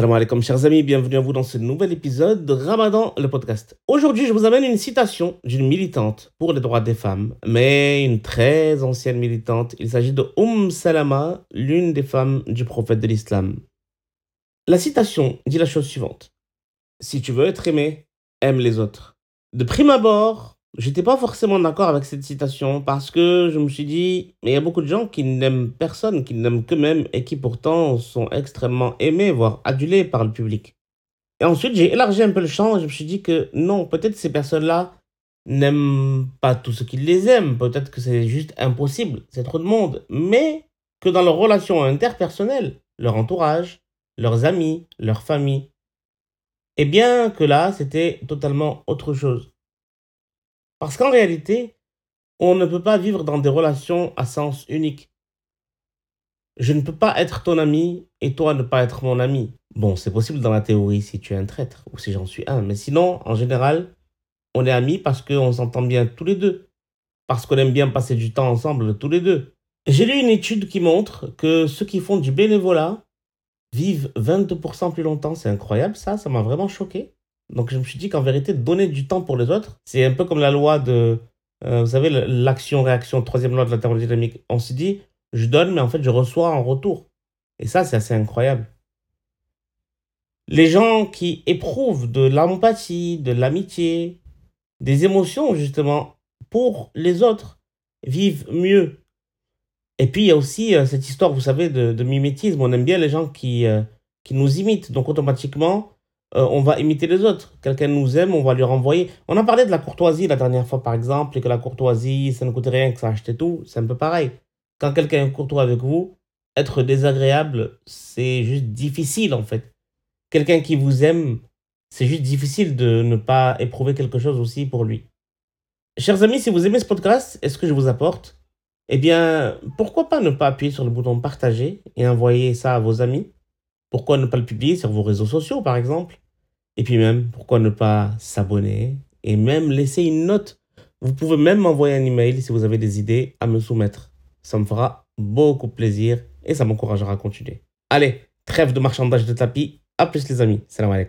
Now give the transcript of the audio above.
Salam alaikum chers amis, bienvenue à vous dans ce nouvel épisode de Ramadan le podcast. Aujourd'hui je vous amène une citation d'une militante pour les droits des femmes, mais une très ancienne militante. Il s'agit de Umm Salama, l'une des femmes du prophète de l'islam. La citation dit la chose suivante. Si tu veux être aimé, aime les autres. De prime abord, J'étais pas forcément d'accord avec cette citation parce que je me suis dit, mais il y a beaucoup de gens qui n'aiment personne, qui n'aiment qu'eux-mêmes et qui pourtant sont extrêmement aimés, voire adulés par le public. Et ensuite, j'ai élargi un peu le champ et je me suis dit que non, peut-être ces personnes-là n'aiment pas tout ce qui les aime, peut-être que c'est juste impossible, c'est trop de monde, mais que dans leurs relations interpersonnelles, leur entourage, leurs amis, leur famille, et bien que là, c'était totalement autre chose. Parce qu'en réalité, on ne peut pas vivre dans des relations à sens unique. Je ne peux pas être ton ami et toi ne pas être mon ami. Bon, c'est possible dans la théorie si tu es un traître ou si j'en suis un, mais sinon, en général, on est amis parce qu'on s'entend bien tous les deux, parce qu'on aime bien passer du temps ensemble tous les deux. J'ai lu une étude qui montre que ceux qui font du bénévolat vivent 22% plus longtemps. C'est incroyable ça, ça m'a vraiment choqué. Donc je me suis dit qu'en vérité, donner du temps pour les autres, c'est un peu comme la loi de, euh, vous savez, l'action-réaction, troisième loi de la thermodynamique. On se dit, je donne, mais en fait, je reçois en retour. Et ça, c'est assez incroyable. Les gens qui éprouvent de l'empathie, de l'amitié, des émotions, justement, pour les autres, vivent mieux. Et puis, il y a aussi euh, cette histoire, vous savez, de, mimétisme. On aime bien les gens qui, euh, qui nous imitent. Donc, automatiquement, euh, on va imiter les autres. Quelqu'un nous aime, on va lui renvoyer. On a parlé de la courtoisie la dernière fois, par exemple, et que la courtoisie, ça ne coûte rien, que ça achète tout. C'est un peu pareil. Quand quelqu'un est courtois avec vous, être désagréable, c'est juste difficile, en fait. Quelqu'un qui vous aime, c'est juste difficile de ne pas éprouver quelque chose aussi pour lui. Chers amis, si vous aimez ce podcast est ce que je vous apporte, eh bien, pourquoi pas ne pas appuyer sur le bouton partager et envoyer ça à vos amis? Pourquoi ne pas le publier sur vos réseaux sociaux, par exemple? Et puis même, pourquoi ne pas s'abonner et même laisser une note? Vous pouvez même m'envoyer un email si vous avez des idées à me soumettre. Ça me fera beaucoup plaisir et ça m'encouragera à continuer. Allez, trêve de marchandage de tapis. À plus les amis. Salam alaikum.